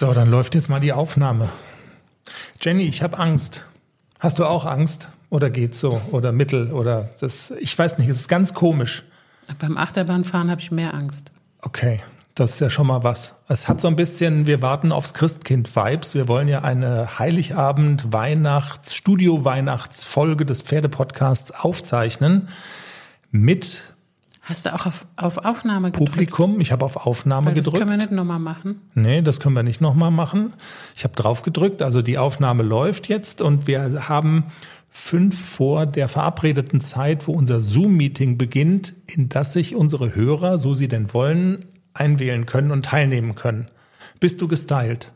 So, dann läuft jetzt mal die Aufnahme. Jenny, ich habe Angst. Hast du auch Angst? Oder geht's so? Oder mittel? Oder das, ich weiß nicht, es ist ganz komisch. Beim Achterbahnfahren habe ich mehr Angst. Okay, das ist ja schon mal was. Es hat so ein bisschen, wir warten aufs Christkind-Vibes. Wir wollen ja eine Heiligabend-Weihnachts-, Studio-Weihnachtsfolge des Pferdepodcasts aufzeichnen mit Hast du auch auf, auf Aufnahme gedrückt? Publikum. Ich habe auf Aufnahme Weil das gedrückt. können wir nicht nochmal machen. Nee, das können wir nicht nochmal machen. Ich habe drauf gedrückt, also die Aufnahme läuft jetzt und wir haben fünf vor der verabredeten Zeit, wo unser Zoom-Meeting beginnt, in das sich unsere Hörer, so sie denn wollen, einwählen können und teilnehmen können. Bist du gestylt?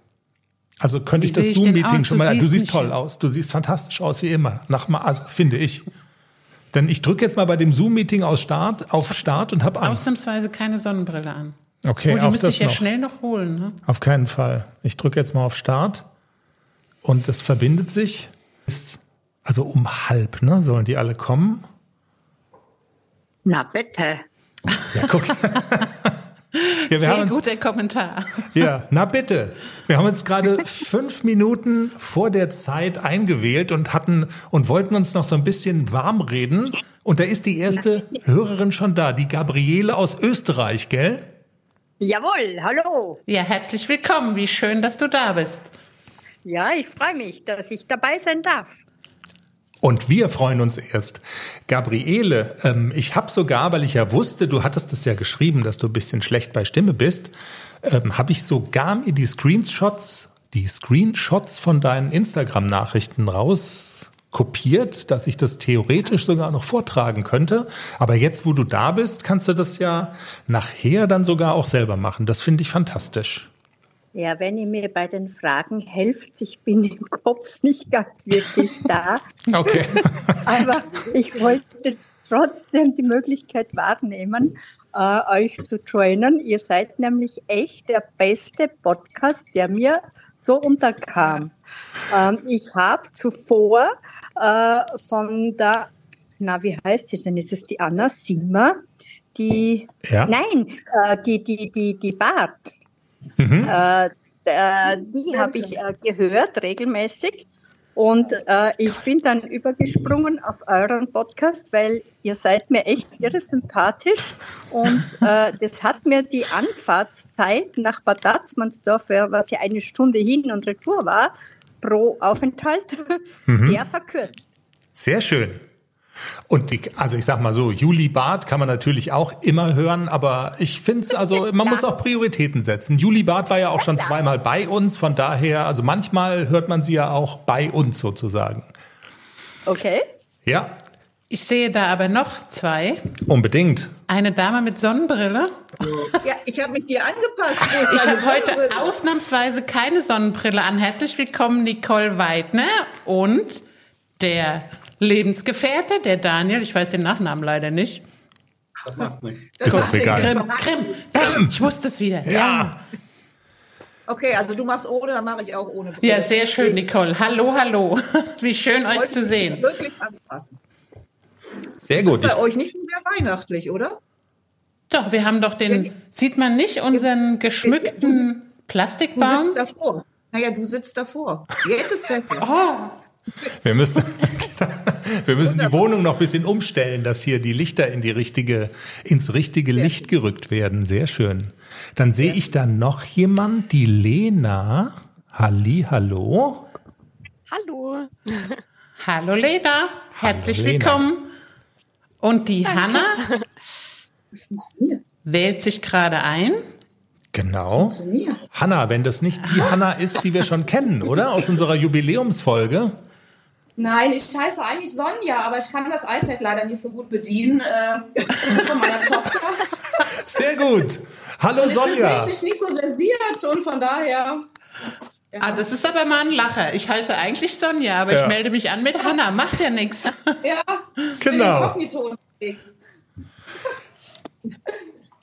Also könnte Wie ich das Zoom-Meeting schon mal. Du siehst toll aus. Du siehst fantastisch aus wie immer. Nach, also finde ich. Denn ich drücke jetzt mal bei dem Zoom-Meeting aus Start, auf Start und habe Angst. Ausnahmsweise keine Sonnenbrille an. Okay, oh, die müsste ich ja noch. schnell noch holen. Ne? Auf keinen Fall. Ich drücke jetzt mal auf Start und es verbindet sich. Ist also um halb, ne? Sollen die alle kommen? Na bitte. Ja, guck. ja, wir Sehr haben uns, guter Kommentar. ja, na bitte. Wir haben uns gerade fünf Minuten vor der Zeit eingewählt und hatten und wollten uns noch so ein bisschen warm reden. Und da ist die erste Hörerin schon da, die Gabriele aus Österreich, gell? Jawohl, hallo. Ja, herzlich willkommen. Wie schön, dass du da bist. Ja, ich freue mich, dass ich dabei sein darf. Und wir freuen uns erst. Gabriele, ähm, ich habe sogar, weil ich ja wusste, du hattest es ja geschrieben, dass du ein bisschen schlecht bei Stimme bist, ähm, habe ich sogar mir die Screenshots, die Screenshots von deinen Instagram-Nachrichten raus kopiert, dass ich das theoretisch sogar noch vortragen könnte. Aber jetzt, wo du da bist, kannst du das ja nachher dann sogar auch selber machen. Das finde ich fantastisch. Ja, wenn ihr mir bei den Fragen helft, ich bin im Kopf nicht ganz wirklich da, Okay. aber ich wollte trotzdem die Möglichkeit wahrnehmen, äh, euch zu joinen. Ihr seid nämlich echt der beste Podcast, der mir so unterkam. Ähm, ich habe zuvor äh, von der, na, wie heißt sie denn? Ist es die Anna Siemer? Die, Ja. nein, äh, die, die, die, die Bart. Mhm. Äh, äh, die habe ich äh, gehört regelmäßig. Und äh, ich bin dann übergesprungen auf euren Podcast, weil ihr seid mir echt irre sympathisch. Und äh, das hat mir die Anfahrtszeit nach Bad Datzmannsdorf, ja, was ja eine Stunde hin und retour war, pro Aufenthalt, sehr verkürzt. Sehr schön. Und die, also ich sag mal so, Juli Barth kann man natürlich auch immer hören, aber ich finde es, also man muss auch Prioritäten setzen. Juli Barth war ja auch schon zweimal bei uns, von daher, also manchmal hört man sie ja auch bei uns sozusagen. Okay? Ja, Ich sehe da aber noch zwei. unbedingt. Eine Dame mit Sonnenbrille. Ja, ich habe mich dir angepasst. Ich habe heute ausnahmsweise keine Sonnenbrille an. Herzlich willkommen, Nicole Weidner und der Lebensgefährte, der Daniel. Ich weiß den Nachnamen leider nicht. Das macht nichts. Ist auch egal. Grimm, Grimm, Grimm. Ich wusste es wieder. Ja, Okay, also du machst ohne, dann mache ich auch ohne. Ja, sehr schön, Nicole. Hallo, hallo. Wie schön, euch zu sehen. Wirklich anpassen. sehr Ist gut. bei Ich, euch nicht sehr weihnachtlich, oder? Doch, wir haben doch den, sieht man nicht unseren geschmückten Du sitzt Plastikbaum? davor. Naja, du sitzt davor. Jetzt ist besser. Oh, wir müssen, wir müssen die Wohnung noch ein bisschen umstellen, dass hier die Lichter in die richtige, ins richtige Licht gerückt werden. Sehr schön. Dann sehe ich da noch jemand, die Lena. Halli, hallo. Hallo. hallo Lena. Herzlich Lena. willkommen. Und die Hanna wählt sich gerade ein. Genau. Hanna, wenn das nicht die Hanna ist, die wir schon kennen, oder? Aus unserer Jubiläumsfolge. Nein, ich heiße eigentlich Sonja, aber ich kann das iPad leider nicht so gut bedienen äh, von meiner Tochter. Sehr gut. Hallo Ich bin Sonja. technisch nicht so versiert und von daher. Ah, das ist aber mal ein Lacher. Ich heiße eigentlich Sonja, aber Ja. ich melde mich an mit Hanna. Macht ja nichts. Ja, Genau.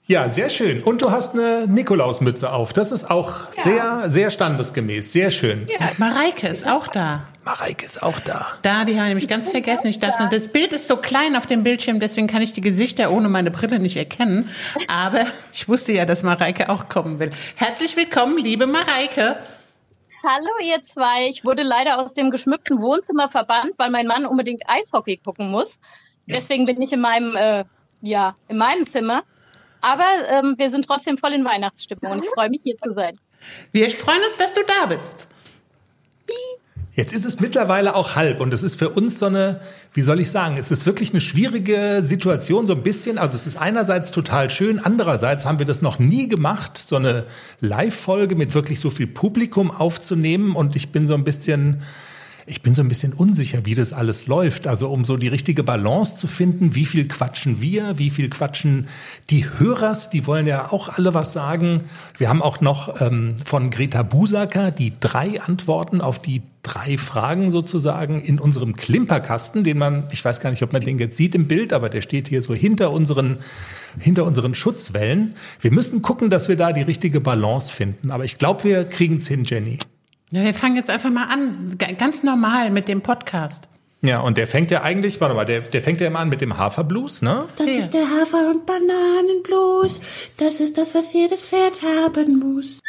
Ja, sehr schön. Und du hast eine Nikolausmütze auf. Das ist auch sehr, sehr standesgemäß. Sehr schön. Ja, Mareike ist auch da. Mareike ist auch da. Da, die haben nämlich ganz vergessen. Ich dachte, das Bild ist so klein auf dem Bildschirm, deswegen kann ich die Gesichter ohne meine Brille nicht erkennen. Aber ich wusste ja, dass Mareike auch kommen will. Herzlich willkommen, liebe Mareike. Hallo ihr zwei. Ich wurde leider aus dem geschmückten Wohnzimmer verbannt, weil mein Mann unbedingt Eishockey gucken muss. Deswegen bin ich in meinem, äh, ja, in meinem Zimmer. Aber ähm, wir sind trotzdem voll in Weihnachtsstimmung und ich freue mich hier zu sein. Wir freuen uns, dass du da bist. Jetzt ist es mittlerweile auch halb und es ist für uns so eine, wie soll ich sagen, es ist wirklich eine schwierige Situation, so ein bisschen. Also es ist einerseits total schön, andererseits haben wir das noch nie gemacht, so eine Live-Folge mit wirklich so viel Publikum aufzunehmen und ich bin so ein bisschen, ich bin so ein bisschen unsicher, wie das alles läuft. Also um so die richtige Balance zu finden, wie viel quatschen wir, wie viel quatschen die Hörers, die wollen ja auch alle was sagen. Wir haben auch noch ähm, von Greta Busaker die drei Antworten auf die drei Fragen sozusagen in unserem Klimperkasten, den man, ich weiß gar nicht, ob man den jetzt sieht im Bild, aber der steht hier so hinter unseren, hinter unseren Schutzwellen. Wir müssen gucken, dass wir da die richtige Balance finden. Aber ich glaube, wir kriegen es hin, Jenny. Ja, wir fangen jetzt einfach mal an, G- ganz normal mit dem Podcast. Ja, und der fängt ja eigentlich, warte mal, der, der fängt ja immer an mit dem Haferblues, ne? Das ist der Hafer- und Bananenblues. Das ist das, was jedes Pferd haben muss.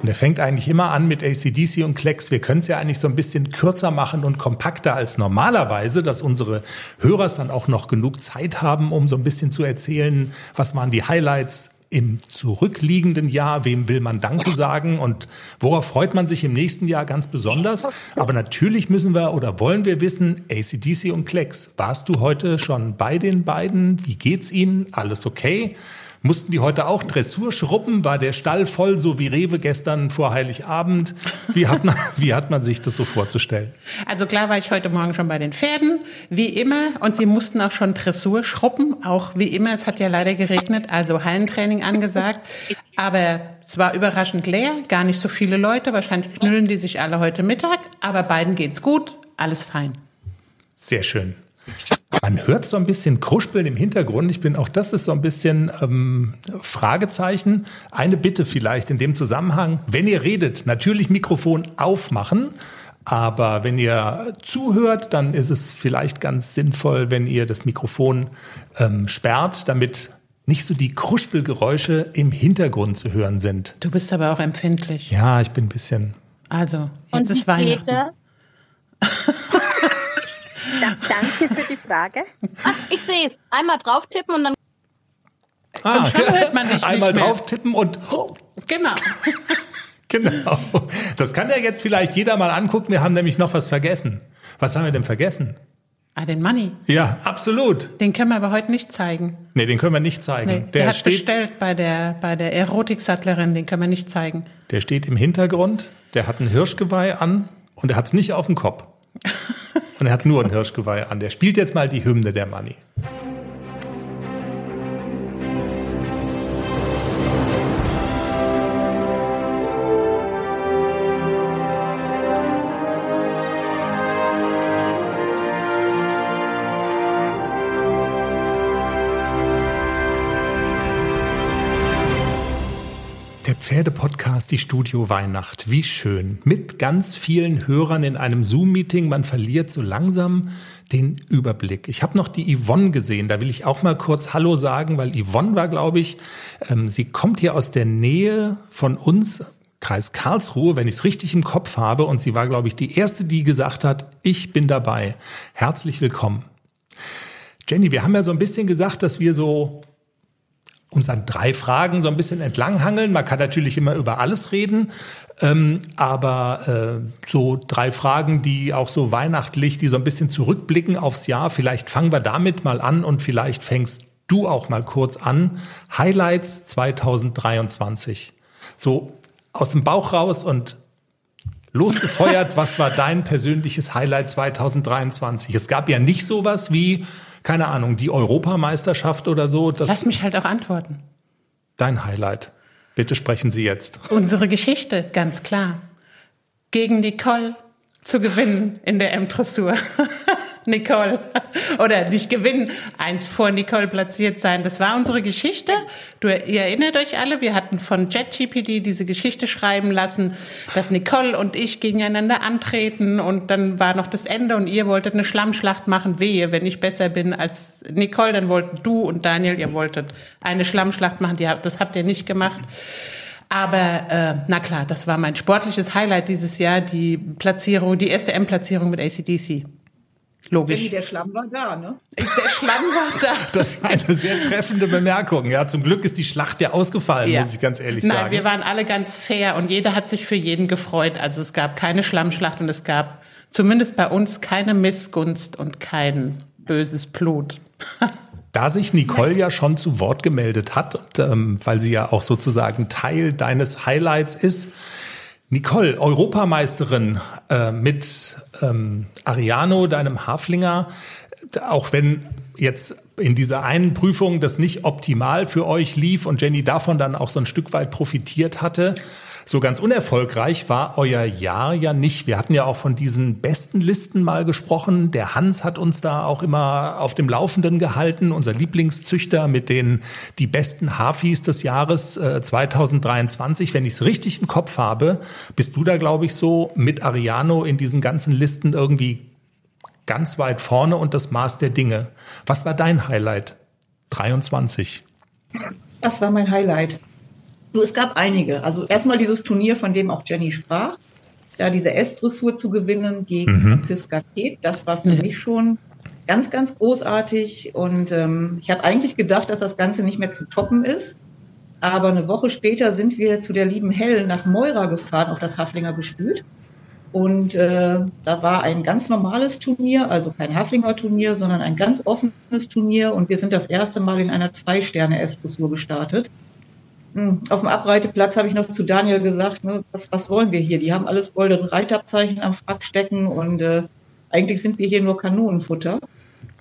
Und der fängt eigentlich immer an mit ACDC und Klecks. Wir können es ja eigentlich so ein bisschen kürzer machen und kompakter als normalerweise, dass unsere Hörers dann auch noch genug Zeit haben, um so ein bisschen zu erzählen, was waren die Highlights im zurückliegenden Jahr, wem will man Danke sagen und worauf freut man sich im nächsten Jahr ganz besonders. Aber natürlich müssen wir oder wollen wir wissen, ACDC und Klecks, warst du heute schon bei den beiden? Wie geht's ihnen? Alles okay? Mussten die heute auch Dressur schrubben? War der Stall voll, so wie Rewe gestern vor Heiligabend? Wie hat man, wie hat man sich das so vorzustellen? Also klar war ich heute Morgen schon bei den Pferden, wie immer. Und sie mussten auch schon Dressur schrubben, auch wie immer. Es hat ja leider geregnet, also Hallentraining angesagt. Aber es war überraschend leer, gar nicht so viele Leute. Wahrscheinlich knüllen die sich alle heute Mittag. Aber beiden geht's gut, alles fein. Sehr schön. Man hört so ein bisschen Kruspeln im Hintergrund. Ich bin auch das ist so ein bisschen ähm, Fragezeichen. Eine Bitte vielleicht in dem Zusammenhang: Wenn ihr redet, natürlich Mikrofon aufmachen. Aber wenn ihr zuhört, dann ist es vielleicht ganz sinnvoll, wenn ihr das Mikrofon ähm, sperrt, damit nicht so die Kruspelgeräusche im Hintergrund zu hören sind. Du bist aber auch empfindlich. Ja, ich bin ein bisschen. Also, Und jetzt ist wie Weihnachten. Da, danke für die Frage. ach, ich sehe es. Einmal drauf tippen und dann Ah, schon hört man dich einmal nicht mehr. drauf tippen und oh, Genau. Genau. Das kann ja jetzt vielleicht jeder mal angucken. Wir haben nämlich noch was vergessen. Was haben wir denn vergessen? Ah, den Money. Ja, absolut. Den können wir aber heute nicht zeigen. Nee, den können wir nicht zeigen. Nee, der, der, hat steht, bestellt bei der, bei der Erotiksattlerin, den können wir nicht zeigen. der steht im Hintergrund. Der hat ein Hirschgeweih an und er hat es nicht auf dem Kopf. Und er hat nur ein Hirschgeweih an. Der spielt jetzt mal die Hymne der Money. Der Pferdepodcast, die Studio Weihnacht. Wie schön. Mit ganz vielen Hörern in einem Zoom-Meeting. Man verliert so langsam den Überblick. Ich habe noch die Yvonne gesehen. Da will ich auch mal kurz Hallo sagen, weil Yvonne war, glaube ich, ähm, sie kommt hier aus der Nähe von uns, Kreis Karlsruhe, wenn ich es richtig im Kopf habe. Und sie war, glaube ich, die erste, die gesagt hat, ich bin dabei. Herzlich willkommen. Jenny, wir haben ja so ein bisschen gesagt, dass wir so uns an drei Fragen so ein bisschen entlanghangeln. Man kann natürlich immer über alles reden, ähm, aber äh, so drei Fragen, die auch so weihnachtlich, die so ein bisschen zurückblicken aufs Jahr. Vielleicht fangen wir damit mal an und vielleicht fängst du auch mal kurz an. Highlights 2023. So aus dem Bauch raus und losgefeuert. was war dein persönliches Highlight 2023? Es gab ja nicht sowas wie, keine Ahnung, die Europameisterschaft oder so. Das Lass mich halt auch antworten. dein Highlight. Bitte sprechen Sie jetzt. Unsere Geschichte, ganz klar. Gegen Nicole zu gewinnen in der M-Dressur. Nicole. Oder nicht gewinnen, eins vor Nicole platziert sein. Das war unsere Geschichte. Du, ihr erinnert euch alle, wir hatten von JetGPT diese Geschichte schreiben lassen, dass Nicole und ich gegeneinander antreten und dann war noch das Ende und ihr wolltet eine Schlammschlacht machen. Wehe, wenn ich besser bin als Nicole, dann wollten du und Daniel, ihr wolltet eine Schlammschlacht machen. Das habt ihr nicht gemacht. Aber äh, na klar, das war mein sportliches Highlight dieses Jahr, die Platzierung, die erste M-Platzierung mit ACDC. Logisch. Jenny, der Schlamm war da, ne? Der Schlamm war da. Das war eine sehr treffende Bemerkung. Ja, zum Glück ist die Schlacht ja ausgefallen, ja. muss ich ganz ehrlich Nein, sagen. wir waren alle ganz fair und jeder hat sich für jeden gefreut. Also es gab keine Schlammschlacht und es gab zumindest bei uns keine Missgunst und kein böses Blut. Da sich Nicole ja schon zu Wort gemeldet hat, und, ähm, weil sie ja auch sozusagen Teil deines Highlights ist, Nicole, Europameisterin äh, mit ähm, Ariano, deinem Haflinger, auch wenn jetzt in dieser einen Prüfung das nicht optimal für euch lief und Jenny davon dann auch so ein Stück weit profitiert hatte, so ganz unerfolgreich war euer Jahr ja nicht. Wir hatten ja auch von diesen besten Listen mal gesprochen. Der Hans hat uns da auch immer auf dem Laufenden gehalten, unser Lieblingszüchter mit den die besten Hafis des Jahres äh, 2023. Wenn ich es richtig im Kopf habe, bist du da, glaube ich, so mit Ariano in diesen ganzen Listen irgendwie ganz weit vorne und das Maß der Dinge. Was war dein Highlight? 23. Das war mein Highlight. Nur es gab einige. Also erstmal dieses Turnier, von dem auch Jenny sprach, da diese S-Dressur zu gewinnen gegen mhm. Franziska Peth, das war für mhm. mich schon ganz, ganz großartig. Und ähm, ich habe eigentlich gedacht, dass das Ganze nicht mehr zu toppen ist. Aber eine Woche später sind wir zu der lieben Hell nach Moira gefahren, auf das Haflinger Gestüt. Und äh, da war ein ganz normales Turnier, also kein Haflinger Turnier, sondern ein ganz offenes Turnier. Und wir sind das erste Mal in einer Zwei-Sterne-S-Dressur gestartet. Hm, auf dem Abreiteplatz habe ich noch zu Daniel gesagt, ne, was, was wollen wir hier? Die haben alles goldene Reitabzeichen am Frack stecken und äh, eigentlich sind wir hier nur Kanonenfutter.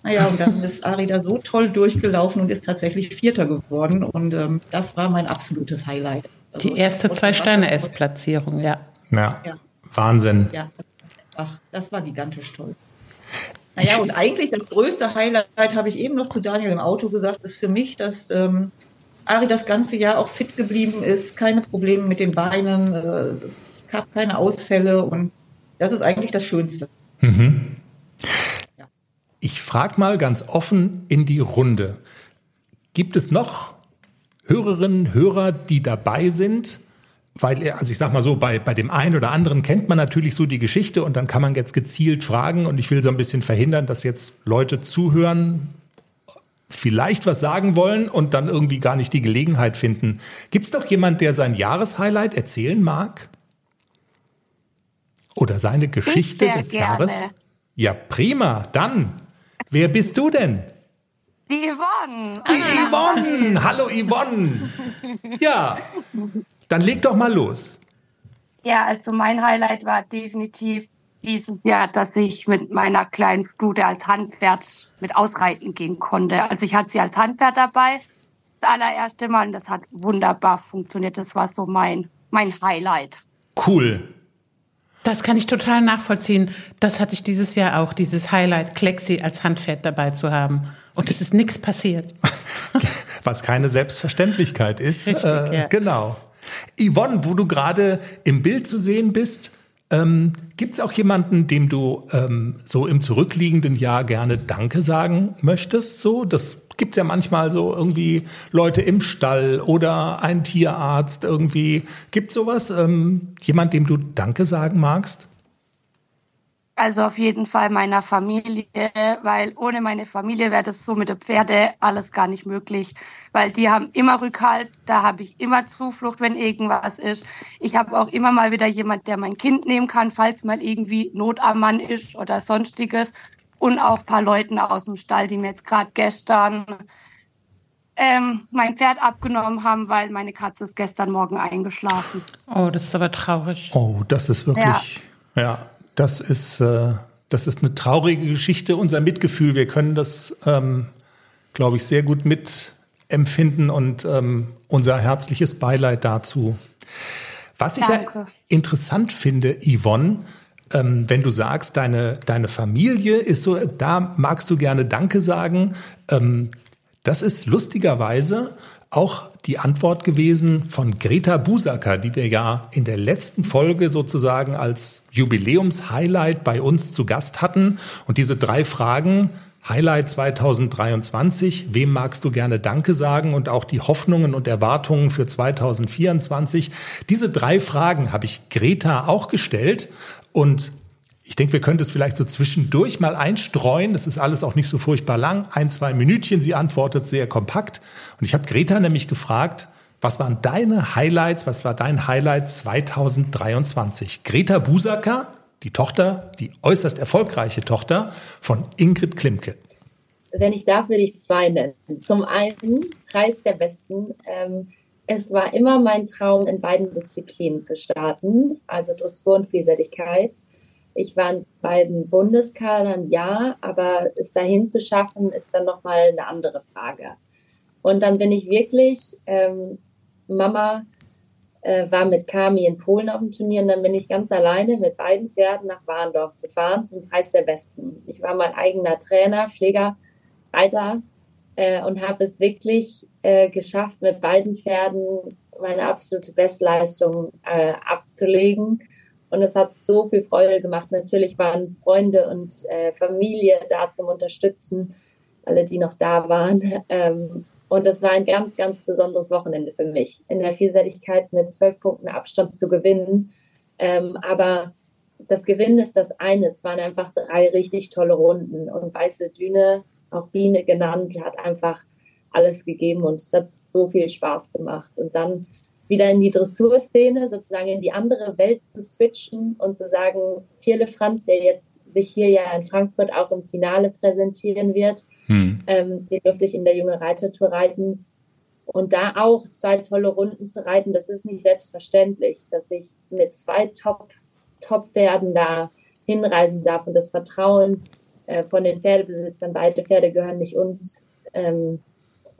Naja, und dann ist Ari da so toll durchgelaufen und ist tatsächlich Vierter geworden. Und ähm, das war mein absolutes Highlight. Also, Die erste Zwei-Sterne-S-Platzierung, ja. ja. ja. Wahnsinn. Ja, ach, das war gigantisch toll. Naja, und eigentlich das größte Highlight, habe ich eben noch zu Daniel im Auto gesagt, ist für mich, dass ähm, Ari das ganze Jahr auch fit geblieben ist, keine Probleme mit den Beinen, äh, es gab keine Ausfälle und das ist eigentlich das Schönste. Mhm. Ja. Ich frage mal ganz offen in die Runde. Gibt es noch Hörerinnen, Hörer, die dabei sind? Weil, also ich sag mal so, bei, bei dem einen oder anderen kennt man natürlich so die Geschichte und dann kann man jetzt gezielt fragen und ich will so ein bisschen verhindern, dass jetzt Leute zuhören, vielleicht was sagen wollen und dann irgendwie gar nicht die Gelegenheit finden. Gibt es doch jemand, der sein Jahreshighlight erzählen mag? Oder seine Geschichte des gerne. Jahres? Ja, prima. Dann, wer bist du denn? Die Yvonne. Die Yvonne. Hallo Yvonne. Ja, dann leg doch mal los. Ja, also mein Highlight war definitiv dieses Jahr, dass ich mit meiner kleinen Stute als Handpferd mit ausreiten gehen konnte. Also ich hatte sie als Handpferd dabei, das allererste Mal, und das hat wunderbar funktioniert. Das war so mein, mein Highlight. Cool. Das kann ich total nachvollziehen. Das hatte ich dieses Jahr auch, dieses Highlight, Klexi als Handpferd dabei zu haben. Und es ist nichts passiert. Was keine Selbstverständlichkeit ist. Richtig, äh, ja. Genau. Yvonne, wo du gerade im Bild zu sehen bist, ähm, Gibt es auch jemanden, dem du ähm, so im zurückliegenden Jahr gerne Danke sagen möchtest? So, das gibt es ja manchmal so irgendwie Leute im Stall oder ein Tierarzt irgendwie. Gibt sowas? Ähm, jemand, dem du Danke sagen magst? Also auf jeden Fall meiner Familie, weil ohne meine Familie wäre das so mit der Pferde alles gar nicht möglich, weil die haben immer Rückhalt, da habe ich immer Zuflucht, wenn irgendwas ist. Ich habe auch immer mal wieder jemand, der mein Kind nehmen kann, falls mal irgendwie Not am Mann ist oder sonstiges. Und auch ein paar Leuten aus dem Stall, die mir jetzt gerade gestern ähm, mein Pferd abgenommen haben, weil meine Katze ist gestern Morgen eingeschlafen. Oh, das ist aber traurig. Oh, das ist wirklich, ja. ja das ist, äh, das ist eine traurige Geschichte. Unser Mitgefühl, wir können das, ähm, glaube ich, sehr gut mitempfinden und ähm, unser herzliches Beileid dazu. Was ich ja interessant finde, Yvonne, ähm, wenn du sagst, deine, deine Familie ist so, da magst du gerne Danke sagen. Ähm, das ist lustigerweise auch die Antwort gewesen von Greta Busacker, die wir ja in der letzten Folge sozusagen als Jubiläumshighlight bei uns zu Gast hatten. Und diese drei Fragen, Highlight 2023, wem magst du gerne Danke sagen und auch die Hoffnungen und Erwartungen für 2024. Diese drei Fragen habe ich Greta auch gestellt und ich denke, wir können das vielleicht so zwischendurch mal einstreuen. Das ist alles auch nicht so furchtbar lang. Ein, zwei Minütchen. Sie antwortet sehr kompakt. Und ich habe Greta nämlich gefragt, was waren deine Highlights, was war dein Highlight 2023? Greta Busacker, die Tochter, die äußerst erfolgreiche Tochter von Ingrid Klimke. Wenn ich darf, würde ich zwei nennen. Zum einen Preis der Besten. Ähm, es war immer mein Traum, in beiden Disziplinen zu starten, also Dressur und Vielseitigkeit. Ich war in beiden Bundeskadern, ja, aber es dahin zu schaffen, ist dann nochmal eine andere Frage. Und dann bin ich wirklich, ähm, Mama äh, war mit Kami in Polen auf dem Turnier und dann bin ich ganz alleine mit beiden Pferden nach Warndorf gefahren zum Preis der Besten. Ich war mein eigener Trainer, Schläger, Reiter äh, und habe es wirklich äh, geschafft, mit beiden Pferden meine absolute Bestleistung äh, abzulegen. Und es hat so viel Freude gemacht. Natürlich waren Freunde und äh, Familie da zum Unterstützen, alle, die noch da waren. Ähm, und das war ein ganz, ganz besonderes Wochenende für mich, in der Vielseitigkeit mit zwölf Punkten Abstand zu gewinnen. Ähm, aber das Gewinnen ist das eine. Es waren einfach drei richtig tolle Runden. Und Weiße Düne, auch Biene genannt, hat einfach alles gegeben und es hat so viel Spaß gemacht. Und dann wieder in die Dressurszene, sozusagen in die andere Welt zu switchen und zu sagen, Vierle Franz, der jetzt sich hier ja in Frankfurt auch im Finale präsentieren wird, hm. ähm, den durfte ich in der junge Reitertour reiten. Und da auch zwei tolle Runden zu reiten, das ist nicht selbstverständlich, dass ich mit zwei Top, Top-Pferden da hinreisen darf und das Vertrauen äh, von den Pferdebesitzern, beide Pferde gehören nicht uns, ähm,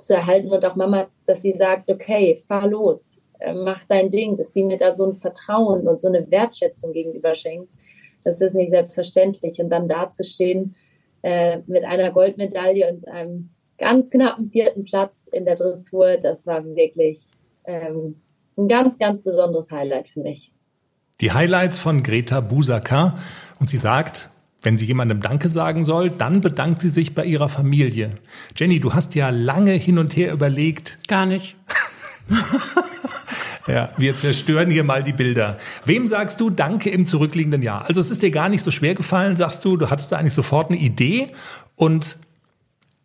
zu erhalten und auch Mama, dass sie sagt, okay, fahr los, äh, mach dein Ding, dass sie mir da so ein Vertrauen und so eine Wertschätzung gegenüber schenkt. Das ist nicht selbstverständlich. Und dann dazustehen äh, mit einer Goldmedaille und einem ganz knappen vierten Platz in der Dressur, das war wirklich ähm, ein ganz, ganz besonderes Highlight für mich. Die Highlights von Greta Busacker. Und sie sagt, wenn sie jemandem Danke sagen soll, dann bedankt sie sich bei ihrer Familie. Jenny, du hast ja lange hin und her überlegt. Gar nicht. Ja, wir zerstören hier mal die Bilder. Wem sagst du Danke im zurückliegenden Jahr? Also es ist dir gar nicht so schwer gefallen, sagst du, du hattest da eigentlich sofort eine Idee und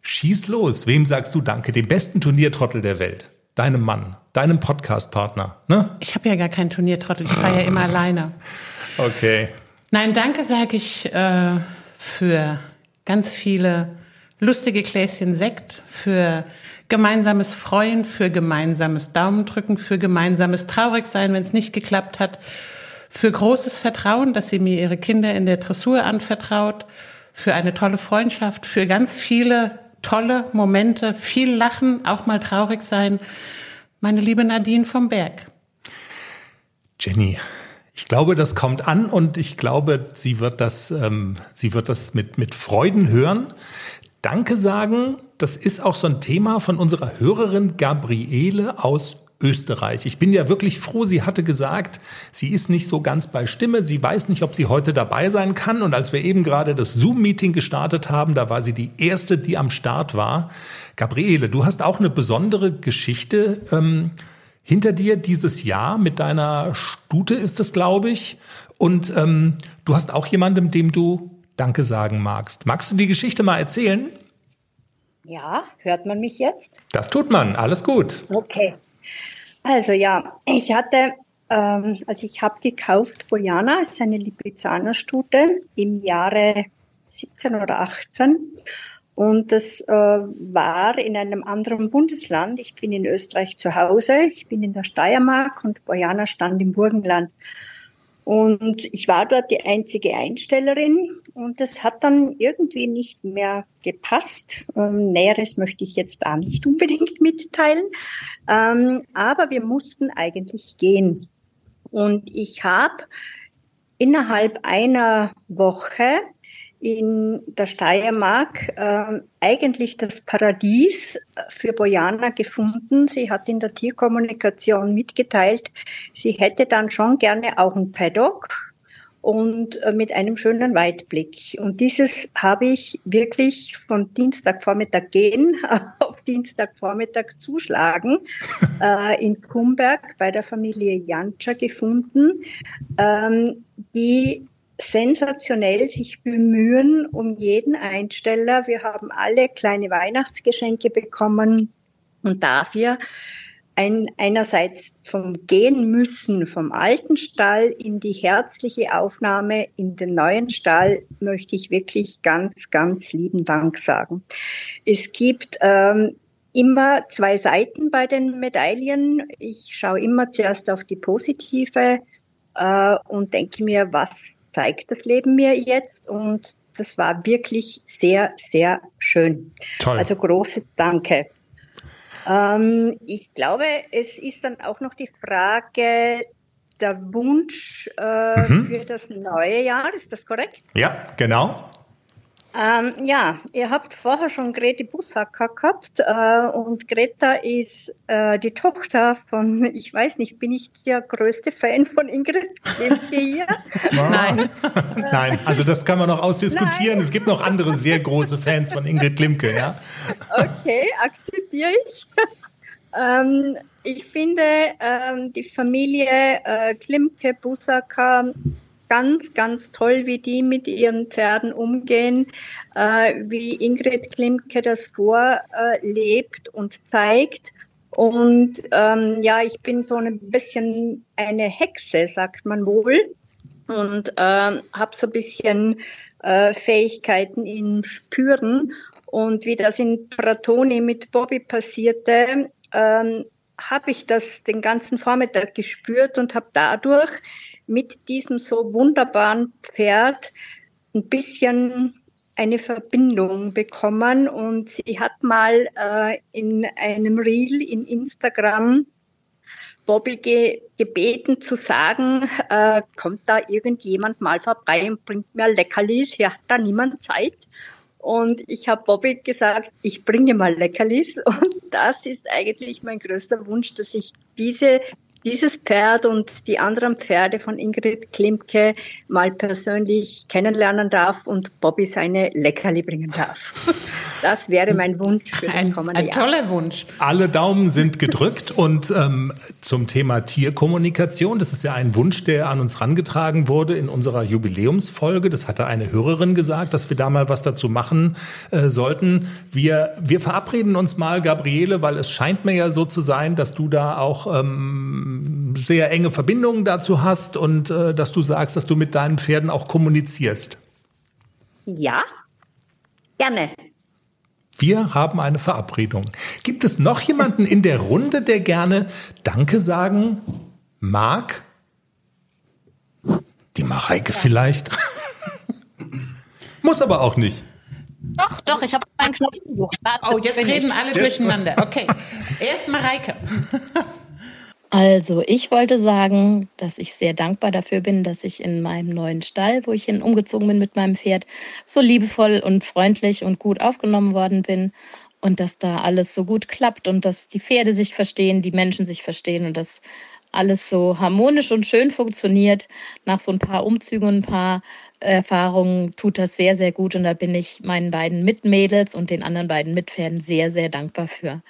schieß los. Wem sagst du Danke? Dem besten Turniertrottel der Welt. Deinem Mann, deinem Podcast-Partner, ne? Ich habe ja gar keinen Turniertrottel, ich fahre ja immer alleine. Okay. Nein, danke sage ich äh, für ganz viele lustige Gläschen Sekt, für gemeinsames Freuen, für gemeinsames Daumendrücken, für gemeinsames Traurigsein, wenn es nicht geklappt hat, für großes Vertrauen, dass sie mir ihre Kinder in der Dressur anvertraut, für eine tolle Freundschaft, für ganz viele tolle Momente, viel Lachen, auch mal traurig sein. Meine liebe Nadine vom Berg. Jenny, ich glaube, das kommt an und ich glaube, sie wird das, ähm, sie wird das mit, mit Freuden hören. Danke sagen, das ist auch so ein Thema von unserer Hörerin Gabriele aus Österreich. Ich bin ja wirklich froh, sie hatte gesagt, sie ist nicht so ganz bei Stimme, sie weiß nicht, ob sie heute dabei sein kann. Und als wir eben gerade das Zoom-Meeting gestartet haben, da war sie die erste, die am Start war. Gabriele, du hast auch eine besondere Geschichte ähm, hinter dir dieses Jahr mit deiner Stute ist es, glaube ich. Und ähm, du hast auch jemandem, dem du Danke sagen magst. Magst du die Geschichte mal erzählen? Ja, hört man mich jetzt? Das tut man, alles gut. Okay. Also ja, ich hatte, ähm, also ich habe gekauft Bojana, ist eine Lipizzaner-Stute im Jahre 17 oder 18. Und das äh, war in einem anderen Bundesland. Ich bin in Österreich zu Hause, ich bin in der Steiermark und Bojana stand im Burgenland. Und ich war dort die einzige Einstellerin und es hat dann irgendwie nicht mehr gepasst. Ähm, Näheres möchte ich jetzt da nicht unbedingt mitteilen. Ähm, aber wir mussten eigentlich gehen. Und ich habe innerhalb einer Woche in der Steiermark äh, eigentlich das Paradies für Bojana gefunden. Sie hat in der Tierkommunikation mitgeteilt, sie hätte dann schon gerne auch ein Paddock und äh, mit einem schönen Weitblick. Und dieses habe ich wirklich von Dienstagvormittag gehen auf Dienstagvormittag zuschlagen äh, in Kumberg bei der Familie Jantscher gefunden, ähm, die sensationell sich bemühen um jeden Einsteller. Wir haben alle kleine Weihnachtsgeschenke bekommen und dafür ein, einerseits vom Gehen müssen vom alten Stall in die herzliche Aufnahme in den neuen Stall möchte ich wirklich ganz, ganz lieben Dank sagen. Es gibt ähm, immer zwei Seiten bei den Medaillen. Ich schaue immer zuerst auf die positive äh, und denke mir, was zeigt das Leben mir jetzt und das war wirklich sehr, sehr schön. Toll. Also großes Danke. Ähm, ich glaube, es ist dann auch noch die Frage der Wunsch äh, mhm. für das neue Jahr. Ist das korrekt? Ja, genau. Ähm, ja, ihr habt vorher schon Grete Bussacker gehabt äh, und Greta ist äh, die Tochter von, ich weiß nicht, bin ich der größte Fan von Ingrid Klimke hier? Nein. Nein, also das kann man noch ausdiskutieren. Nein. Es gibt noch andere sehr große Fans von Ingrid Klimke, ja. Okay, akzeptiere ich. ähm, ich finde ähm, die Familie äh, Klimke Bussacker ganz, ganz toll, wie die mit ihren Pferden umgehen, äh, wie Ingrid Klimke das vorlebt und zeigt. Und ähm, ja, ich bin so ein bisschen eine Hexe, sagt man wohl, und äh, habe so ein bisschen äh, Fähigkeiten im Spüren. Und wie das in Pratoni mit Bobby passierte, ähm, habe ich das den ganzen Vormittag gespürt und habe dadurch mit diesem so wunderbaren Pferd ein bisschen eine Verbindung bekommen und sie hat mal äh, in einem Reel in Instagram Bobby ge gebeten zu sagen, äh, kommt da irgendjemand mal vorbei und bringt mir Leckerlis, hier hat da niemand Zeit. Und ich habe Bobby gesagt, ich bringe mal Leckerlis. Und das ist eigentlich mein größter Wunsch, dass ich diese dieses Pferd und die anderen Pferde von Ingrid Klimke mal persönlich kennenlernen darf und Bobby seine Leckerli bringen darf. Das wäre mein Wunsch für das kommende ein, ein Jahr. Ein toller Wunsch. Alle Daumen sind gedrückt und ähm, zum Thema Tierkommunikation, das ist ja ein Wunsch, der an uns rangetragen wurde in unserer Jubiläumsfolge. Das hatte eine Hörerin gesagt, dass wir da mal was dazu machen äh, sollten. Wir, wir verabreden uns mal, Gabriele, weil es scheint mir ja so zu sein, dass du da auch ähm, sehr enge Verbindungen dazu hast und äh, dass du sagst, dass du mit deinen Pferden auch kommunizierst. Ja, gerne. Wir haben eine Verabredung. Gibt es noch jemanden in der Runde, der gerne Danke sagen mag? Die Mareike vielleicht? Muss aber auch nicht. Doch, doch, ich habe einen Knopf gesucht. oh, jetzt reden alle durcheinander. Okay, erst Mareike. Also, ich wollte sagen, dass ich sehr dankbar dafür bin, dass ich in meinem neuen Stall, wo ich hin umgezogen bin mit meinem Pferd, so liebevoll und freundlich und gut aufgenommen worden bin und dass da alles so gut klappt und dass die Pferde sich verstehen, die Menschen sich verstehen und dass alles so harmonisch und schön funktioniert. Nach so ein paar Umzügen und ein paar Erfahrungen tut das sehr, sehr gut und da bin ich meinen beiden Mitmädels und den anderen beiden Mitpferden sehr, sehr dankbar für.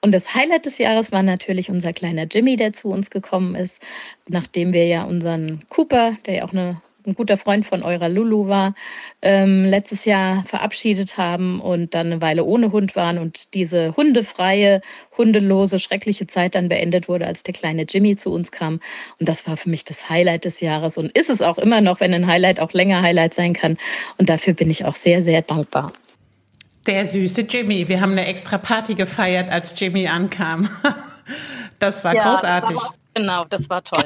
Und das Highlight des Jahres war natürlich unser kleiner Jimmy, der zu uns gekommen ist, nachdem wir ja unseren Cooper, der ja auch eine ein guter Freund von eurer Lulu war, ähm, letztes Jahr verabschiedet haben und dann eine Weile ohne Hund waren und diese hundefreie, hundelose, schreckliche Zeit dann beendet wurde, als der kleine Jimmy zu uns kam. Und das war für mich das Highlight des Jahres und ist es auch immer noch, wenn ein Highlight auch länger Highlight sein kann. Und dafür bin ich auch sehr, sehr dankbar. Der süße Jimmy. Wir haben eine extra Party gefeiert, als Jimmy ankam. Das war ja, großartig. Das war, genau, das war toll.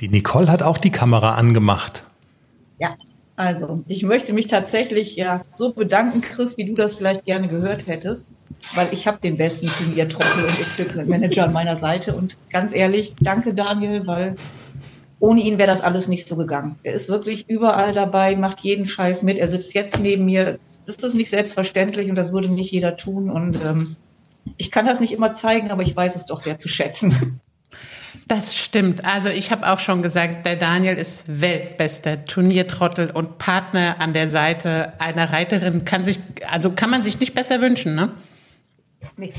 Die Nicole hat auch die Kamera angemacht. Ja, also ich möchte mich tatsächlich ja so bedanken, Chris, wie du das vielleicht gerne gehört hättest, weil ich habe den besten Turnier-Trommel und Equipment Manager an meiner Seite und ganz ehrlich, danke Daniel, weil ohne ihn wäre das alles nicht so gegangen. Er ist wirklich überall dabei, macht jeden Scheiß mit. Er sitzt jetzt neben mir. Das ist nicht selbstverständlich und das würde nicht jeder tun. Und ähm, ich kann das nicht immer zeigen, aber ich weiß es doch sehr zu schätzen. Das stimmt. Also ich habe auch schon gesagt, der Daniel ist weltbester Turniertrottel und Partner an der Seite einer Reiterin. Kann sich, also kann man sich nicht besser wünschen, ne? Nee,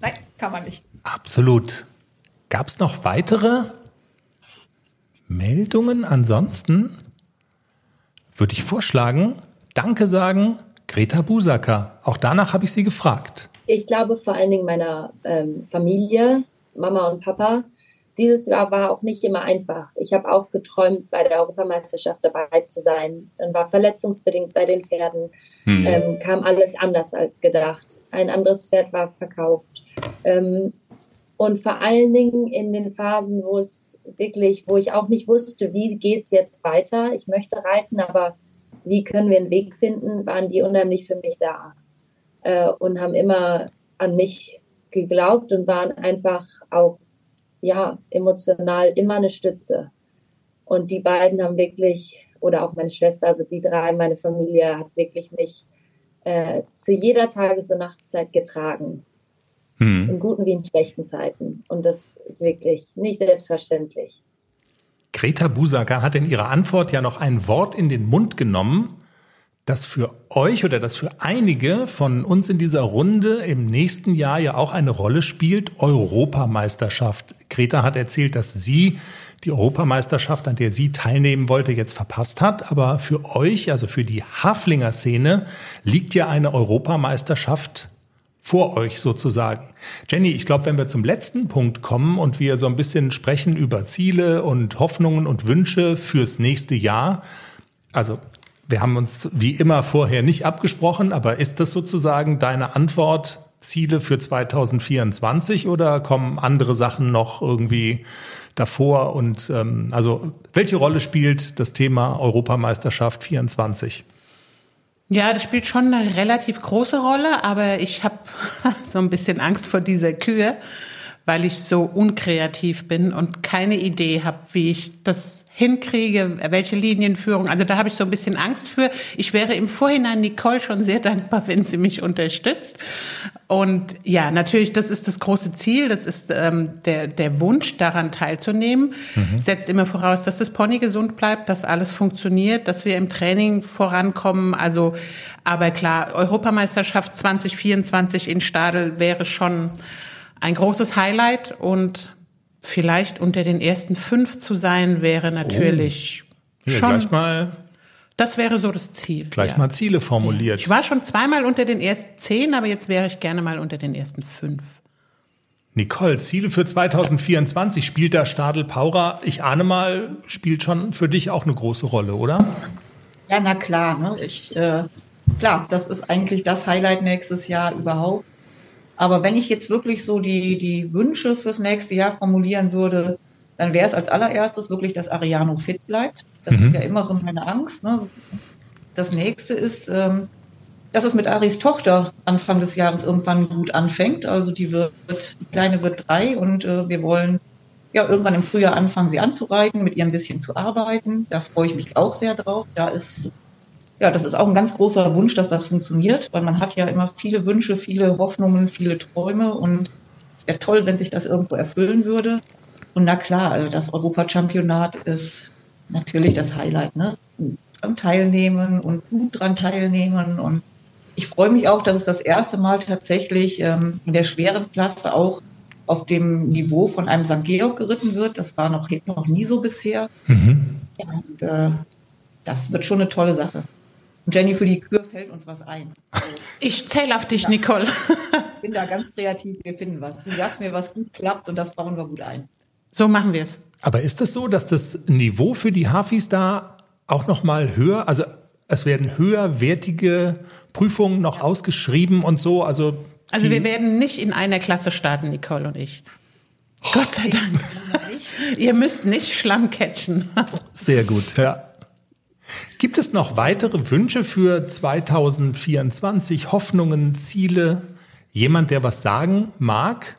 nein, kann man nicht. Absolut. Gab es noch weitere Meldungen? Ansonsten würde ich vorschlagen, Danke sagen, Greta Busacker. Auch danach habe ich sie gefragt. Ich glaube vor allen Dingen meiner ähm, Familie, Mama und Papa, dieses Jahr war auch nicht immer einfach. Ich habe auch geträumt, bei der Europameisterschaft dabei zu sein. Dann war verletzungsbedingt bei den Pferden, hm. ähm, kam alles anders als gedacht. Ein anderes Pferd war verkauft. Ähm, und vor allen Dingen in den Phasen, wo es wirklich, wo ich auch nicht wusste, wie geht es jetzt weiter. Ich möchte reiten, aber wie können wir einen Weg finden, waren die unheimlich für mich da äh, und haben immer an mich geglaubt und waren einfach auch ja, emotional immer eine Stütze. Und die beiden haben wirklich, oder auch meine Schwester, also die drei, meine Familie hat wirklich mich äh, zu jeder Tages- und Nachtzeit getragen. Hm. In guten wie in schlechten Zeiten. Und das ist wirklich nicht selbstverständlich. Greta Busager hat in ihrer Antwort ja noch ein Wort in den Mund genommen, das für euch oder das für einige von uns in dieser Runde im nächsten Jahr ja auch eine Rolle spielt, Europameisterschaft. Greta hat erzählt, dass sie die Europameisterschaft, an der sie teilnehmen wollte, jetzt verpasst hat. Aber für euch, also für die Haflinger Szene, liegt ja eine Europameisterschaft vor euch sozusagen. Jenny, ich glaube, wenn wir zum letzten Punkt kommen und wir so ein bisschen sprechen über Ziele und Hoffnungen und Wünsche fürs nächste Jahr, also wir haben uns wie immer vorher nicht abgesprochen, aber ist das sozusagen deine Antwort, Ziele für 2024 oder kommen andere Sachen noch irgendwie davor? Und ähm, also welche Rolle spielt das Thema Europameisterschaft 24? Ja, das spielt schon eine relativ große Rolle, aber ich habe so ein bisschen Angst vor dieser Kühe, weil ich so unkreativ bin und keine Idee habe, wie ich das hinkriege, welche Linienführung. Also da habe ich so ein bisschen Angst für. Ich wäre im Vorhinein Nicole schon sehr dankbar, wenn sie mich unterstützt. Und ja, natürlich, das ist das große Ziel, das ist ähm, der, der Wunsch, daran teilzunehmen. Mhm. Setzt immer voraus, dass das Pony gesund bleibt, dass alles funktioniert, dass wir im Training vorankommen. Also, aber klar, Europameisterschaft 2024 in Stadel wäre schon ein großes Highlight und vielleicht unter den ersten fünf zu sein, wäre natürlich oh. ja, schon. Gleich mal das wäre so das Ziel. Gleich ja. mal Ziele formuliert. Ich war schon zweimal unter den ersten zehn, aber jetzt wäre ich gerne mal unter den ersten fünf. Nicole, Ziele für 2024 spielt da Stadel Paura, ich ahne mal, spielt schon für dich auch eine große Rolle, oder? Ja, na klar. Ne? Ich, äh, klar, das ist eigentlich das Highlight nächstes Jahr überhaupt. Aber wenn ich jetzt wirklich so die, die Wünsche fürs nächste Jahr formulieren würde, dann wäre es als allererstes wirklich, dass Ariano fit bleibt. Das mhm. ist ja immer so meine Angst. Ne? Das nächste ist, ähm, dass es mit Aris Tochter Anfang des Jahres irgendwann gut anfängt. Also die wird, die Kleine wird drei und äh, wir wollen ja irgendwann im Frühjahr anfangen, sie anzureiten, mit ihr ein bisschen zu arbeiten. Da freue ich mich auch sehr drauf. Da ist ja, das ist auch ein ganz großer Wunsch, dass das funktioniert, weil man hat ja immer viele Wünsche, viele Hoffnungen, viele Träume und es wäre toll, wenn sich das irgendwo erfüllen würde. Und na klar, also das Europachampionat ist natürlich das Highlight, ne? Dran teilnehmen und gut dran teilnehmen und ich freue mich auch, dass es das erste Mal tatsächlich ähm, in der schweren Klasse auch auf dem Niveau von einem St. Georg geritten wird. Das war noch, noch nie so bisher. Mhm. Ja, und, äh, das wird schon eine tolle Sache. Und Jenny, für die Kür fällt uns was ein. Also, ich zähle auf dich, Nicole. ich bin da ganz kreativ, wir finden was. Du sagst mir, was gut klappt und das bauen wir gut ein. So machen wir es. Aber ist es das so, dass das Niveau für die Hafis da auch noch mal höher, also es werden höherwertige Prüfungen noch ausgeschrieben und so, also also wir werden nicht in einer Klasse starten, Nicole und ich. Oh, Gott sei Dank. Ihr müsst nicht Schlamm catchen. Sehr gut, ja. Gibt es noch weitere Wünsche für 2024, Hoffnungen, Ziele? Jemand, der was sagen mag?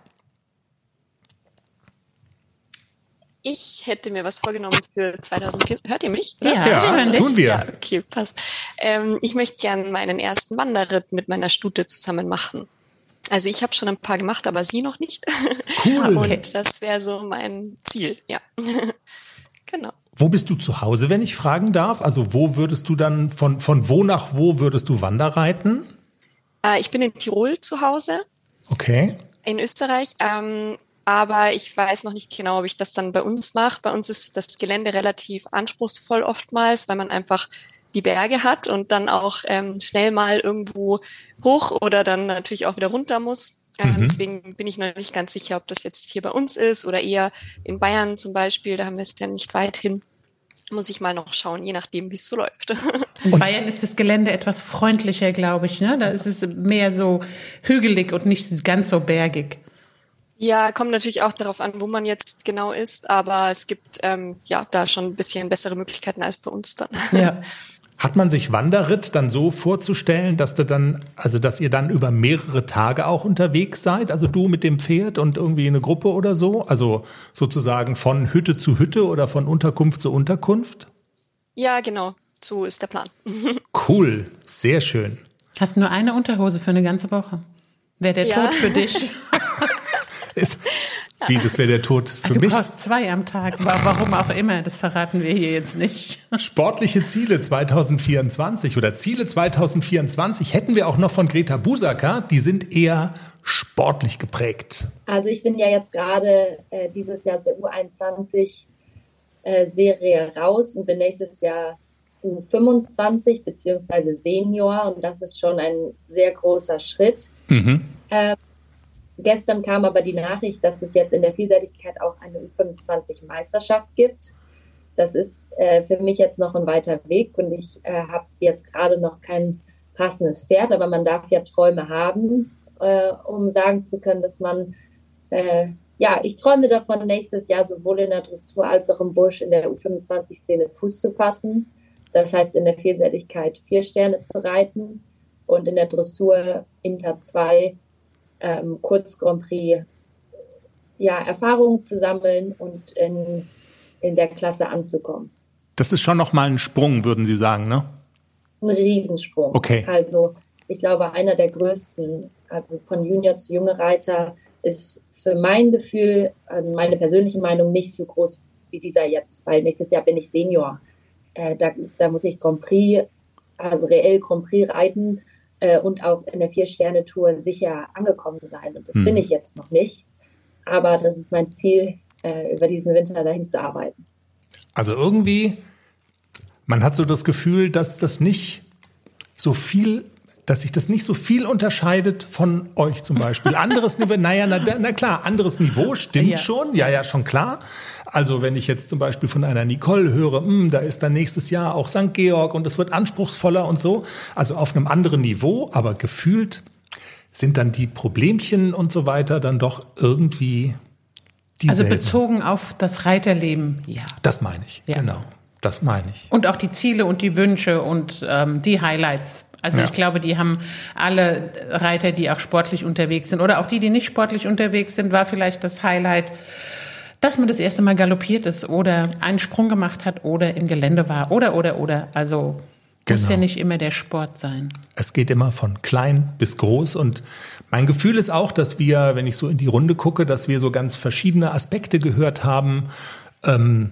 ich hätte mir was vorgenommen für 2000. Hört ihr mich? Ja, ja tun wir. Ja, okay, passt. Ähm, ich möchte gerne meinen ersten Wanderritt mit meiner Stute zusammen machen. Also ich habe schon ein paar gemacht, aber sie noch nicht. Cool. Und das wäre so mein Ziel, ja. genau. Wo bist du zu Hause, wenn ich fragen darf? Also wo würdest du dann, von, von wo nach wo würdest du Wanderreiten? Äh, ich bin in Tirol zu Hause. Okay. In Österreich. Ähm, aber ich weiß noch nicht genau, ob ich das dann bei uns mache. Bei uns ist das Gelände relativ anspruchsvoll oftmals, weil man einfach die Berge hat und dann auch ähm, schnell mal irgendwo hoch oder dann natürlich auch wieder runter muss. Äh, mhm. Deswegen bin ich noch nicht ganz sicher, ob das jetzt hier bei uns ist oder eher in Bayern zum Beispiel. Da haben wir es ja nicht weit hin. Muss ich mal noch schauen, je nachdem, wie es so läuft. In Bayern ist das Gelände etwas freundlicher, glaube ich. Ne? Da ist es mehr so hügelig und nicht ganz so bergig. Ja, kommt natürlich auch darauf an, wo man jetzt genau ist, aber es gibt ähm, ja da schon ein bisschen bessere Möglichkeiten als bei uns dann. Ja. Hat man sich Wanderritt dann so vorzustellen, dass du dann, also dass ihr dann über mehrere Tage auch unterwegs seid? Also du mit dem Pferd und irgendwie eine Gruppe oder so? Also sozusagen von Hütte zu Hütte oder von Unterkunft zu Unterkunft? Ja, genau. So ist der Plan. cool, sehr schön. Hast nur eine Unterhose für eine ganze Woche. Wäre der ja. Tod für dich? ist, wie, das wäre der Tod für du mich? Du brauchst zwei am Tag, warum auch immer, das verraten wir hier jetzt nicht. Sportliche Ziele 2024 oder Ziele 2024 hätten wir auch noch von Greta Busaka, die sind eher sportlich geprägt. Also ich bin ja jetzt gerade äh, dieses Jahr aus der U21 äh, raus und bin nächstes Jahr U25 beziehungsweise Senior und das ist schon ein sehr großer Schritt. Mhm. Ähm, Gestern kam aber die Nachricht, dass es jetzt in der Vielseitigkeit auch eine U25-Meisterschaft gibt. Das ist äh, für mich jetzt noch ein weiter Weg und ich äh, habe jetzt gerade noch kein passendes Pferd, aber man darf ja Träume haben, äh, um sagen zu können, dass man, äh, ja, ich träume davon, nächstes Jahr sowohl in der Dressur als auch im Busch in der U25-Szene Fuß zu fassen. Das heißt, in der Vielseitigkeit vier Sterne zu reiten und in der Dressur Inter 2 ähm, Kurz Grand Prix ja, Erfahrungen zu sammeln und in, in der Klasse anzukommen. Das ist schon nochmal ein Sprung, würden Sie sagen, ne? Ein Riesensprung. Okay. Also ich glaube, einer der größten, also von Junior zu junge Reiter, ist für mein Gefühl, also meine persönliche Meinung, nicht so groß wie dieser jetzt, weil nächstes Jahr bin ich Senior. Äh, da, da muss ich Grand Prix, also reell Grand Prix reiten äh, und auch in der Vier-Sterne-Tour sicher angekommen sein. Und das hm. bin ich jetzt noch nicht. Aber das ist mein Ziel, äh, über diesen Winter dahin zu arbeiten. Also irgendwie, man hat so das Gefühl, dass das nicht so viel dass sich das nicht so viel unterscheidet von euch zum Beispiel. Anderes Niveau, naja, na, na klar, anderes Niveau stimmt ja. schon, ja, ja, schon klar. Also wenn ich jetzt zum Beispiel von einer Nicole höre, mh, hm, da ist dann nächstes Jahr auch St. Georg und es wird anspruchsvoller und so, also auf einem anderen Niveau, aber gefühlt sind dann die Problemchen und so weiter dann doch irgendwie dieselben. Also bezogen auf das Reiterleben, ja. Das meine ich, ja. genau. Das meine ich. Und auch die Ziele und die Wünsche und ähm, die Highlights. Also ja. ich glaube, die haben alle Reiter, die auch sportlich unterwegs sind oder auch die, die nicht sportlich unterwegs sind, war vielleicht das Highlight, dass man das erste Mal galoppiert ist oder einen Sprung gemacht hat oder im Gelände war oder oder oder. Also genau. muss ja nicht immer der Sport sein. Es geht immer von klein bis groß und mein Gefühl ist auch, dass wir, wenn ich so in die Runde gucke, dass wir so ganz verschiedene Aspekte gehört haben. Ähm,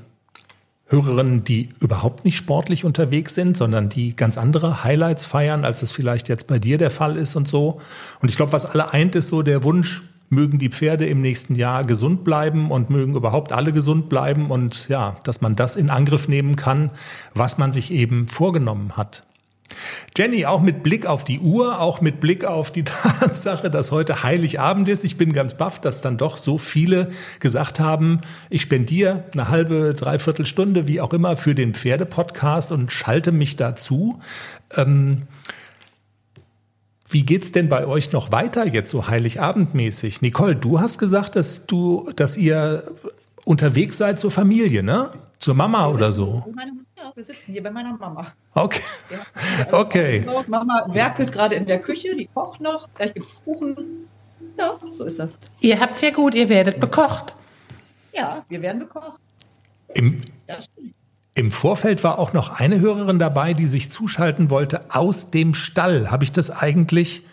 Hörerinnen, die überhaupt nicht sportlich unterwegs sind, sondern die ganz andere Highlights feiern, als es vielleicht jetzt bei dir der Fall ist und so. Und ich glaube, was alle eint, ist so der Wunsch, mögen die Pferde im nächsten Jahr gesund bleiben und mögen überhaupt alle gesund bleiben und ja, dass man das in Angriff nehmen kann, was man sich eben vorgenommen hat. Jenny, auch mit Blick auf die Uhr, auch mit Blick auf die Tatsache, dass heute Heiligabend ist. Ich bin ganz baff, dass dann doch so viele gesagt haben, ich spendiere eine halbe, dreiviertel Stunde, wie auch immer, für den Pferdepodcast und schalte mich dazu. Ähm, wie geht's denn bei euch noch weiter jetzt so Heiligabendmäßig? Nicole, du hast gesagt, dass du, dass ihr unterwegs seid zur Familie, ne? Zur Mama oder so. Ja, wir sitzen hier bei meiner Mama. Okay. Ja, okay. Mama werkelt gerade in der Küche, die kocht noch, gleich gibt es Kuchen. Ja, so ist das. Ihr habt es ja gut, ihr werdet bekocht. Ja, wir werden bekocht. Im, Im Vorfeld war auch noch eine Hörerin dabei, die sich zuschalten wollte aus dem Stall. Habe ich das eigentlich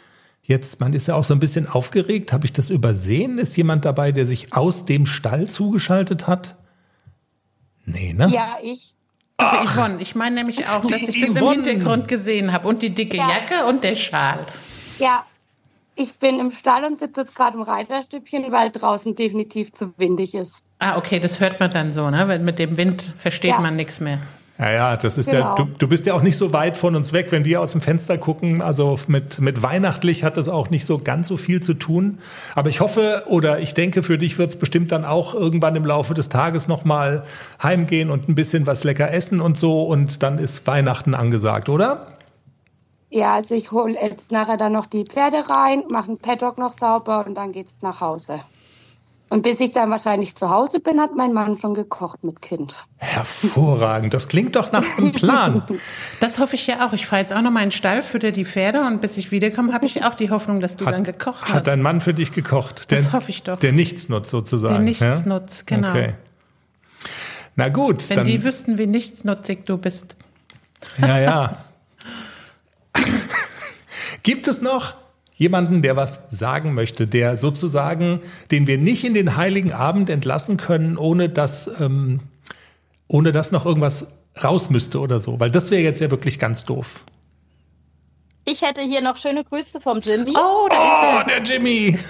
jetzt, man ist ja auch so ein bisschen aufgeregt, habe ich das übersehen? Ist jemand dabei, der sich aus dem Stall zugeschaltet hat? Nee, ne? Ja, ich. Aber Yvonne, ich meine nämlich auch, dass ich das Yvonne. im Hintergrund gesehen habe. Und die dicke Ja. Jacke und der Schal. Ja, ich bin im Stall und sitze jetzt gerade im Reiterstübchen, weil draußen definitiv zu windig ist. Ah, okay, das hört man dann so, ne? Weil mit dem Wind versteht Ja. man nichts mehr. Ja, ja, das ist ja, Genau. du, du bist ja auch nicht so weit von uns weg, wenn wir aus dem Fenster gucken. Also mit, mit weihnachtlich hat das auch nicht so ganz so viel zu tun. Aber ich hoffe oder ich denke, für dich wird es bestimmt dann auch irgendwann im Laufe des Tages nochmal heimgehen und ein bisschen was lecker essen und so. Und dann ist Weihnachten angesagt, oder? Ja, also ich hole jetzt nachher dann noch die Pferde rein, mache einen Paddock noch sauber und dann geht's nach Hause. Und bis ich dann wahrscheinlich zu Hause bin, hat mein Mann schon gekocht mit Kind. Hervorragend. Das klingt doch nach einem Plan. Das hoffe ich ja auch. Ich fahre jetzt auch noch mal in den Stall, fütter die Pferde und bis ich wiederkomme, habe ich auch die Hoffnung, dass du dann gekocht Hat hast. dein Mann für dich gekocht? Der, Das hoffe ich doch. Der Nichtsnutz sozusagen. Der Nichtsnutz, ja? genau. Okay. Na gut, Wenn dann. die wüssten, wie nichtsnutzig du bist. Ja, ja. Gibt es noch jemanden, der was sagen möchte, der sozusagen, den wir nicht in den heiligen Abend entlassen können, ohne dass, ähm, ohne dass noch irgendwas raus müsste oder so? Weil das wäre jetzt ja wirklich ganz doof. Ich hätte hier noch schöne Grüße vom Jimmy. Oh, da Oh, der Jimmy!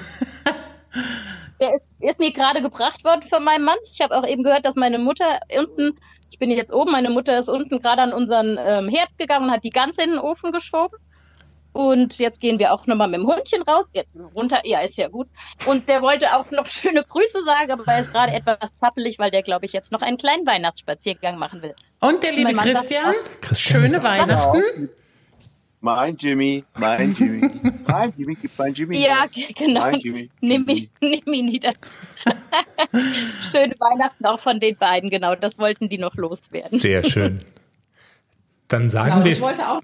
Der ist, ist mir gerade gebracht worden von meinem Mann. Ich habe auch eben gehört, dass meine Mutter unten, ich bin jetzt oben, meine Mutter ist unten gerade an unseren ähm, Herd gegangen und hat die ganze in den Ofen geschoben. Und jetzt gehen wir auch nochmal mit dem Hundchen raus. Jetzt runter, ja, ist ja gut. Und der wollte auch noch schöne Grüße sagen, aber er ist gerade etwas zappelig, weil der, glaube ich, jetzt noch einen kleinen Weihnachtsspaziergang machen will. Und der liebe sagt Christian, ist schöne auch Weihnachten. Mein Jimmy, mein Jimmy, mein Jimmy, gib mein Jimmy. Ja, genau. Mein Jimmy. Nimm ihn, nimm ihn nieder. Schöne Weihnachten auch von den beiden, genau. Das wollten die noch loswerden. Sehr schön. Dann sagen Genau, wir ich wollte auch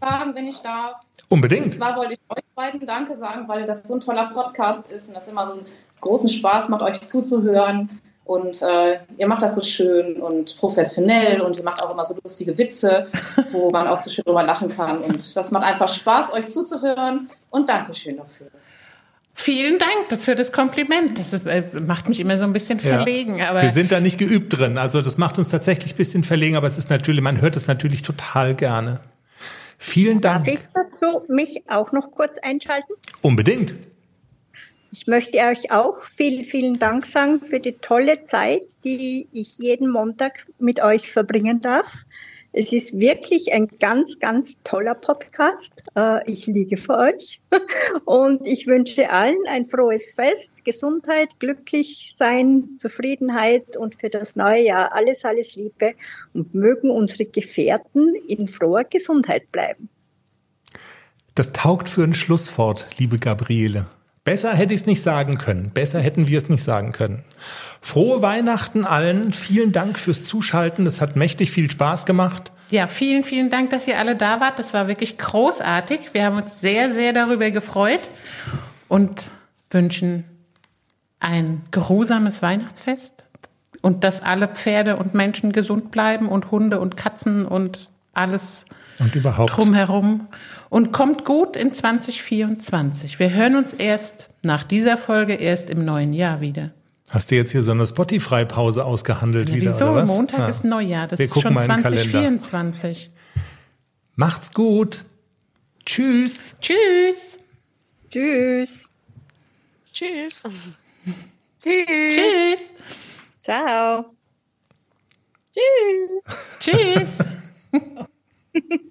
sagen, wenn ich darf. Und unbedingt. zwar wollte ich euch beiden Danke sagen, weil das so ein toller Podcast ist und das immer so einen großen Spaß macht, euch zuzuhören. Und äh, ihr macht das so schön und professionell und ihr macht auch immer so lustige Witze, wo man auch so schön drüber lachen kann. Und das macht einfach Spaß, euch zuzuhören. Und Dankeschön dafür. Vielen Dank für das Kompliment. Das äh, macht mich immer so ein bisschen Ja. verlegen. Aber wir sind da nicht geübt drin. Also das macht uns tatsächlich ein bisschen verlegen, aber es ist natürlich, man hört es natürlich total gerne. Vielen Darf Dank. ich dazu mich auch noch kurz einschalten? Unbedingt. Ich möchte euch auch vielen, vielen Dank sagen für die tolle Zeit, die ich jeden Montag mit euch verbringen darf. Es ist wirklich ein ganz, ganz toller Podcast. Äh, Ich liege für euch und ich wünsche allen ein frohes Fest, Gesundheit, glücklich sein, Zufriedenheit und für das neue Jahr alles, alles Liebe und mögen unsere Gefährten in froher Gesundheit bleiben. Das taugt für ein Schlusswort, liebe Gabriele. Besser hätte ich es nicht sagen können. Besser hätten wir es nicht sagen können. Frohe Weihnachten allen. Vielen Dank fürs Zuschalten. Es hat mächtig viel Spaß gemacht. ja, vielen, vielen Dank, dass ihr alle da wart. Das war wirklich großartig. Wir haben uns sehr, sehr darüber gefreut und wünschen ein geruhsames Weihnachtsfest und dass alle Pferde und Menschen gesund bleiben und Hunde und Katzen und alles Und überhaupt. drumherum. Und kommt gut in 2024. Wir hören uns erst nach dieser Folge erst im neuen Jahr wieder. Hast du jetzt hier so eine Spotify-Pause ausgehandelt Ja, wieder, wieso? oder was? Montag Ja. ist Neujahr. Das Wir ist schon mal in den Kalender. 2024. Macht's gut. Tschüss. Tschüss. Tschüss. Tschüss. Tschüss. Tschüss. Ciao. Tschüss.